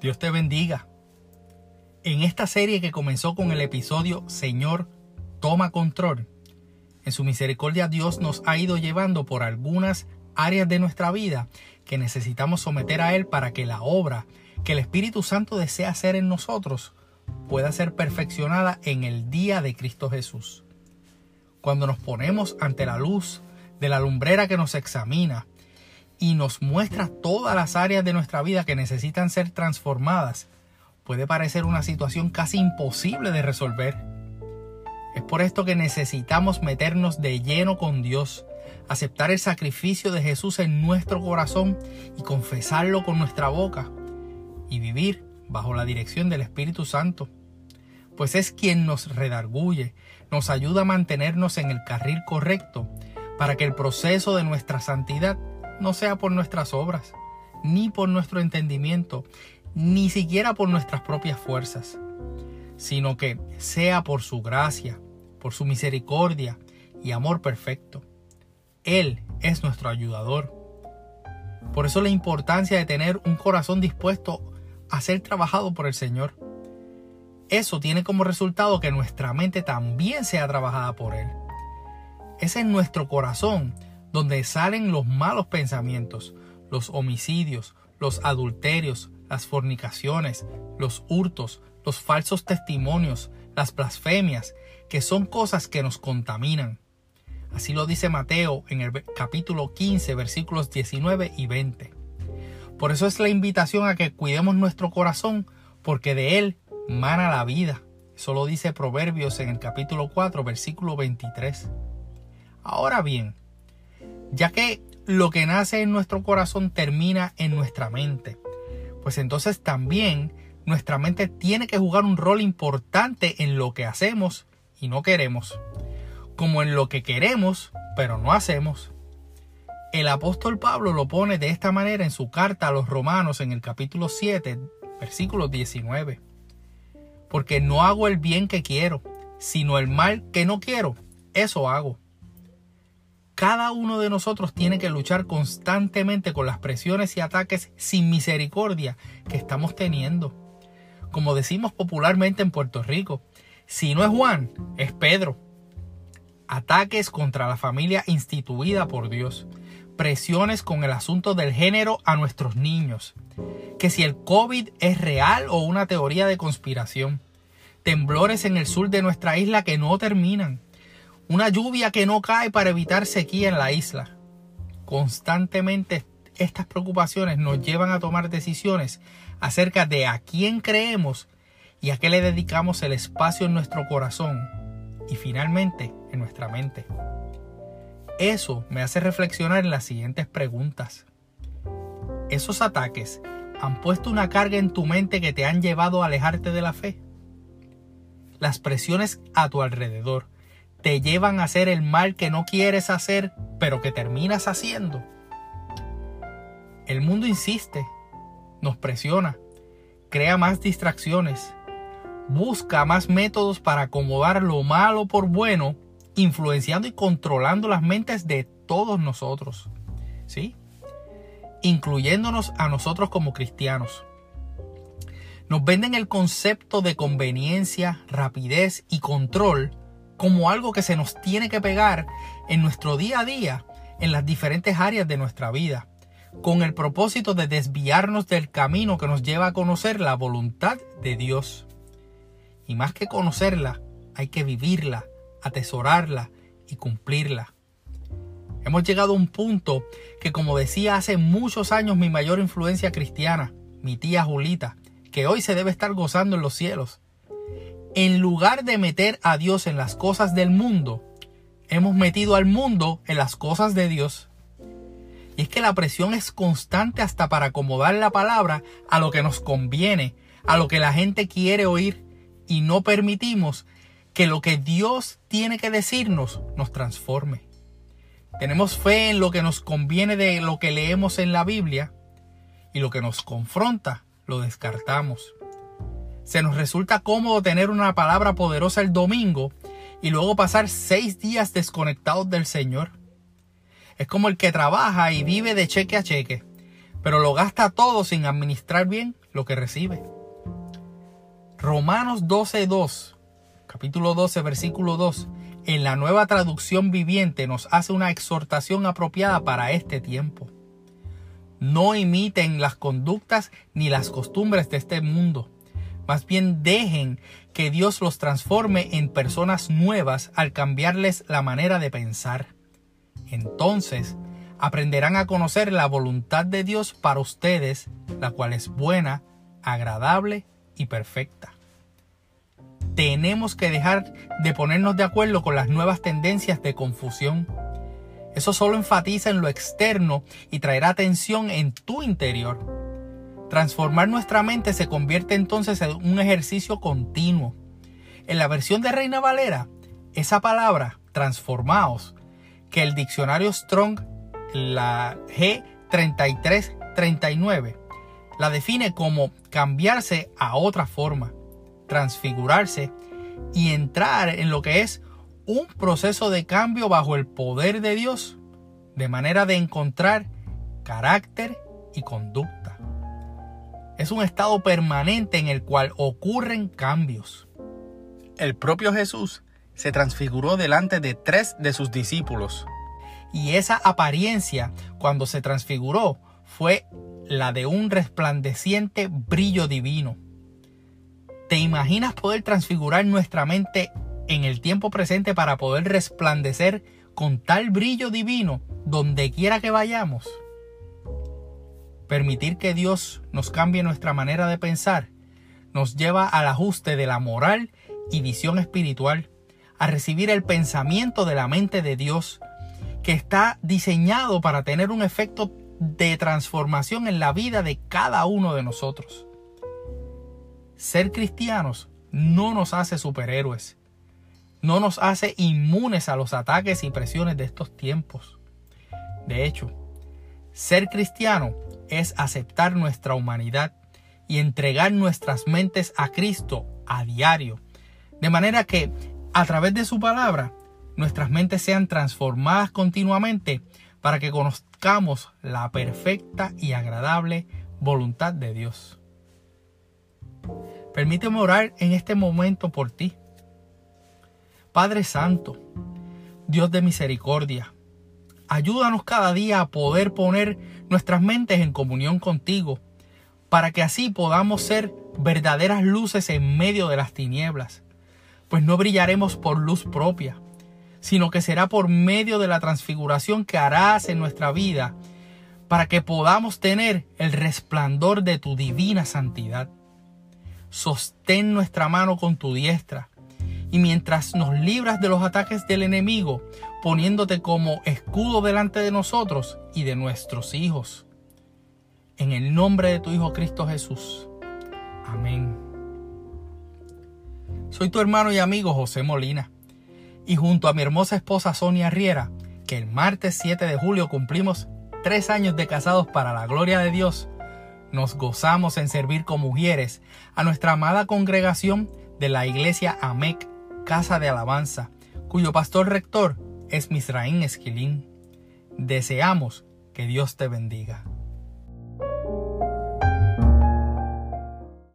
Dios te bendiga. En esta serie que comenzó con el episodio Señor, toma control, en su misericordia Dios nos ha ido llevando por algunas áreas de nuestra vida que necesitamos someter a Él para que la obra que el Espíritu Santo desea hacer en nosotros pueda ser perfeccionada en el día de Cristo Jesús. Cuando nos ponemos ante la luz de la lumbrera que nos examina y nos muestra todas las áreas de nuestra vida que necesitan ser transformadas, puede parecer una situación casi imposible de resolver. Es por esto que necesitamos meternos de lleno con Dios, aceptar el sacrificio de Jesús en nuestro corazón y confesarlo con nuestra boca y vivir bajo la dirección del Espíritu Santo, pues es quien nos redarguye, nos ayuda a mantenernos en el carril correcto para que el proceso de nuestra santidad no sea por nuestras obras, ni por nuestro entendimiento, ni siquiera por nuestras propias fuerzas, sino que sea por su gracia, por su misericordia y amor perfecto. Él es nuestro ayudador. Por eso la importancia de tener un corazón dispuesto a ser trabajado por el Señor. Eso tiene como resultado que nuestra mente también sea trabajada por Él. Es en nuestro corazón donde salen los malos pensamientos, los homicidios, los adulterios, las fornicaciones, los hurtos, los falsos testimonios, las blasfemias, que son cosas que nos contaminan. Así lo dice Mateo en el capítulo 15, versículos 19 y 20. Por eso es la invitación a que cuidemos nuestro corazón, porque de él mana la vida. Eso lo dice Proverbios en el capítulo 4, versículo 23. Ahora bien, ya que lo que nace en nuestro corazón termina en nuestra mente, pues entonces también nuestra mente tiene que jugar un rol importante en lo que hacemos y no queremos, como en lo que queremos pero no hacemos. El apóstol Pablo lo pone de esta manera en su carta a los romanos en el capítulo 7, versículo 19. Porque no hago el bien que quiero, sino el mal que no quiero, eso hago cada uno de nosotros tiene que luchar constantemente con las presiones y ataques sin misericordia que estamos teniendo. Como decimos popularmente en Puerto Rico, si no es Juan, es Pedro. Ataques contra la familia instituida por Dios. Presiones con el asunto del género a nuestros niños. Que si el COVID es real o una teoría de conspiración. Temblores en el sur de nuestra isla que no terminan una lluvia que no cae para evitar sequía en la isla. Constantemente estas preocupaciones nos llevan a tomar decisiones acerca de a quién creemos y a qué le dedicamos el espacio en nuestro corazón y finalmente en nuestra mente. Eso me hace reflexionar en las siguientes preguntas. ¿Esos ataques han puesto una carga en tu mente que te han llevado a alejarte de la fe? Las presiones a tu alrededor te llevan a hacer el mal que no quieres hacer, pero que terminas haciendo. El mundo insiste, nos presiona, crea más distracciones, busca más métodos para acomodar lo malo por bueno, influenciando y controlando las mentes de todos nosotros. ¿Sí? Incluyéndonos a nosotros como cristianos. Nos venden el concepto de conveniencia, rapidez y control como algo que se nos tiene que pegar en nuestro día a día, en las diferentes áreas de nuestra vida, con el propósito de desviarnos del camino que nos lleva a conocer la voluntad de Dios. Y más que conocerla, hay que vivirla, atesorarla y cumplirla. Hemos llegado a un punto que, como decía hace muchos años mi mayor influencia cristiana, mi tía Julita, que hoy se debe estar gozando en los cielos, en lugar de meter a Dios en las cosas del mundo, hemos metido al mundo en las cosas de Dios. Y es que la presión es constante hasta para acomodar la palabra a lo que nos conviene, a lo que la gente quiere oír, y no permitimos que lo que Dios tiene que decirnos nos transforme. Tenemos fe en lo que nos conviene de lo que leemos en la Biblia y lo que nos confronta lo descartamos. Se nos resulta cómodo tener una palabra poderosa el domingo y luego pasar seis días desconectados del Señor. Es como el que trabaja y vive de cheque a cheque, pero lo gasta todo sin administrar bien lo que recibe. Romanos 12.2, capítulo 12, versículo 2, en la nueva traducción viviente nos hace una exhortación apropiada para este tiempo. No imiten las conductas ni las costumbres de este mundo. Más bien dejen que Dios los transforme en personas nuevas al cambiarles la manera de pensar. Entonces aprenderán a conocer la voluntad de Dios para ustedes, la cual es buena, agradable y perfecta. Tenemos que dejar de ponernos de acuerdo con las nuevas tendencias de confusión eso solo enfatiza en lo externo y traerá atención en tu interior. Transformar nuestra mente se convierte entonces en un ejercicio continuo. En la versión de Reina Valera, esa palabra, transformaos, que el diccionario Strong, la G3339, la define como cambiarse a otra forma, transfigurarse y entrar en lo que es un proceso de cambio bajo el poder de Dios, de manera de encontrar carácter y conducta. Es un estado permanente en el cual ocurren cambios. El propio Jesús se transfiguró delante de tres de sus discípulos. Y esa apariencia, cuando se transfiguró, fue la de un resplandeciente brillo divino. ¿Te imaginas poder transfigurar nuestra mente en el tiempo presente para poder resplandecer con tal brillo divino donde quiera que vayamos. Permitir que Dios nos cambie nuestra manera de pensar nos lleva al ajuste de la moral y visión espiritual, a recibir el pensamiento de la mente de Dios, que está diseñado para tener un efecto de transformación en la vida de cada uno de nosotros. Ser cristianos no nos hace superhéroes, no nos hace inmunes a los ataques y presiones de estos tiempos. De hecho, ser cristiano es aceptar nuestra humanidad y entregar nuestras mentes a Cristo a diario, de manera que a través de su palabra nuestras mentes sean transformadas continuamente para que conozcamos la perfecta y agradable voluntad de Dios. Permíteme orar en este momento por ti Padre Santo, Dios de misericordia, ayúdanos cada día a poder poner nuestras mentes en comunión contigo, para que así podamos ser verdaderas luces en medio de las tinieblas, pues no brillaremos por luz propia, sino que será por medio de la transfiguración que harás en nuestra vida, para que podamos tener el resplandor de tu divina santidad. Sostén nuestra mano con tu diestra, y mientras nos libras de los ataques del enemigo, poniéndote como escudo delante de nosotros y de nuestros hijos. En el nombre de tu Hijo Cristo Jesús. Amén. Soy tu hermano y amigo José Molina. Y junto a mi hermosa esposa Sonia Riera, que el martes 7 de julio cumplimos tres años de casados para la gloria de Dios, nos gozamos en servir como mujeres a nuestra amada congregación de la iglesia AMEC casa de alabanza, cuyo pastor rector es Misraín Esquilín. Deseamos que Dios te bendiga.